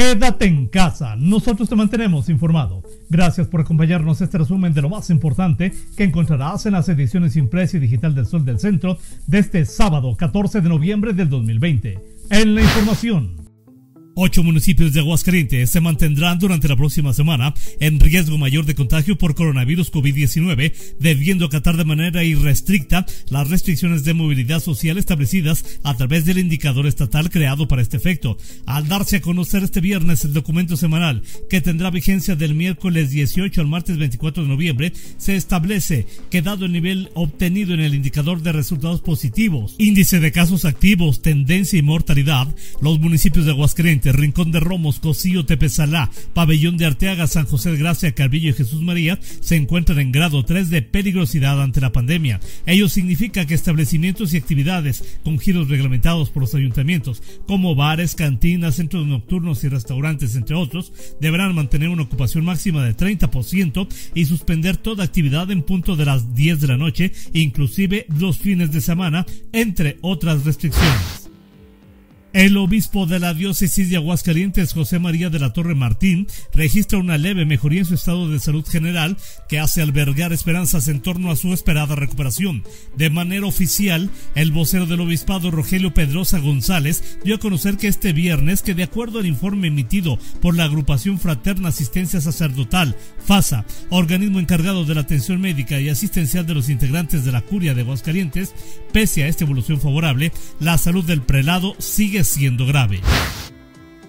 Quédate en casa, nosotros te mantenemos informado. Gracias por acompañarnos este resumen de lo más importante que encontrarás en las ediciones impresa y digital del Sol del Centro de este sábado 14 de noviembre del 2020. En la información. Ocho municipios de Aguascalientes se mantendrán durante la próxima semana en riesgo mayor de contagio por coronavirus COVID-19, debiendo acatar de manera irrestricta las restricciones de movilidad social establecidas a través del indicador estatal creado para este efecto. Al darse a conocer este viernes el documento semanal, que tendrá vigencia del miércoles 18 al martes 24 de noviembre, se establece que dado el nivel obtenido en el indicador de resultados positivos, índice de casos activos, tendencia y mortalidad, los municipios de Aguascalientes Rincón de Romos, Cocío, Tepesalá, Pabellón de Arteaga, San José de Gracia, Calvillo y Jesús María se encuentran en grado 3 de peligrosidad ante la pandemia. Ello significa que establecimientos y actividades con giros reglamentados por los ayuntamientos, como bares, cantinas, centros nocturnos y restaurantes, entre otros, deberán mantener una ocupación máxima de 30% y suspender toda actividad en punto de las 10 de la noche, inclusive los fines de semana, entre otras restricciones. El obispo de la diócesis de Aguascalientes, José María de la Torre Martín, registra una leve mejoría en su estado de salud general que hace albergar esperanzas en torno a su esperada recuperación. De manera oficial, el vocero del obispado Rogelio Pedrosa González dio a conocer que este viernes, que de acuerdo al informe emitido por la agrupación Fraterna Asistencia Sacerdotal, FASA, organismo encargado de la atención médica y asistencial de los integrantes de la curia de Aguascalientes, pese a esta evolución favorable, la salud del prelado sigue siendo grave.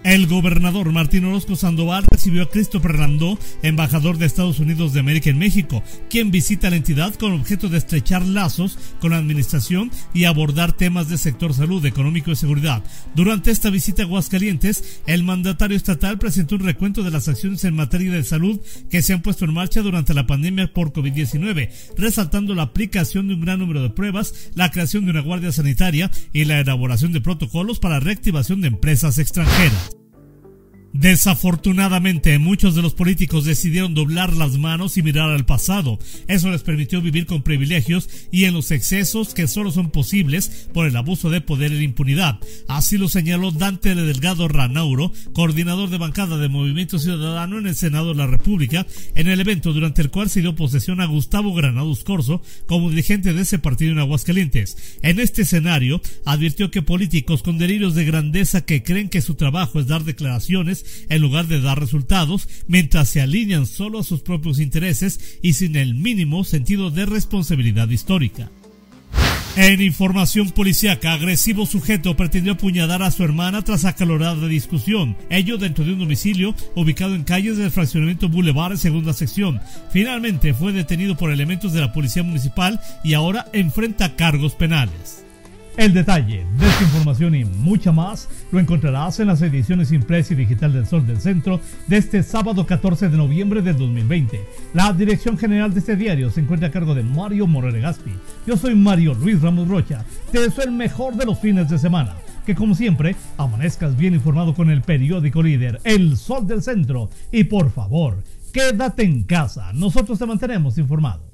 El gobernador Martín Orozco Sandoval recibió a Christopher Randó, embajador de Estados Unidos de América en México, quien visita la entidad con objeto de estrechar lazos con la administración y abordar temas de sector salud, económico y seguridad. Durante esta visita a Aguascalientes, el mandatario estatal presentó un recuento de las acciones en materia de salud que se han puesto en marcha durante la pandemia por COVID-19, resaltando la aplicación de un gran número de pruebas, la creación de una guardia sanitaria y la elaboración de protocolos para reactivación de empresas extranjeras. Desafortunadamente, muchos de los políticos decidieron doblar las manos y mirar al pasado. Eso les permitió vivir con privilegios y en los excesos que solo son posibles por el abuso de poder y la impunidad. Así lo señaló Dante Delgado Ranauro, coordinador de bancada de Movimiento Ciudadano en el Senado de la República, en el evento durante el cual se dio posesión a Gustavo Granados Corso como dirigente de ese partido en Aguascalientes. En este escenario, advirtió que políticos con delirios de grandeza que creen que su trabajo es dar declaraciones en lugar de dar resultados, mientras se alinean solo a sus propios intereses y sin el mínimo sentido de responsabilidad histórica. En información policíaca, agresivo sujeto pretendió apuñalar a su hermana tras acalorada discusión, ello dentro de un domicilio ubicado en calles del fraccionamiento Boulevard, segunda sección. Finalmente fue detenido por elementos de la policía municipal y ahora enfrenta cargos penales. El detalle de esta información y mucha más lo encontrarás en las ediciones impresa y digital del Sol del Centro de este sábado 14 de noviembre del 2020. La dirección general de este diario se encuentra a cargo de Mario Morere Gaspi. Yo soy Mario Luis Ramos Rocha. Te deseo el mejor de los fines de semana. Que como siempre, amanezcas bien informado con el periódico líder, El Sol del Centro. Y por favor, quédate en casa. Nosotros te mantenemos informado.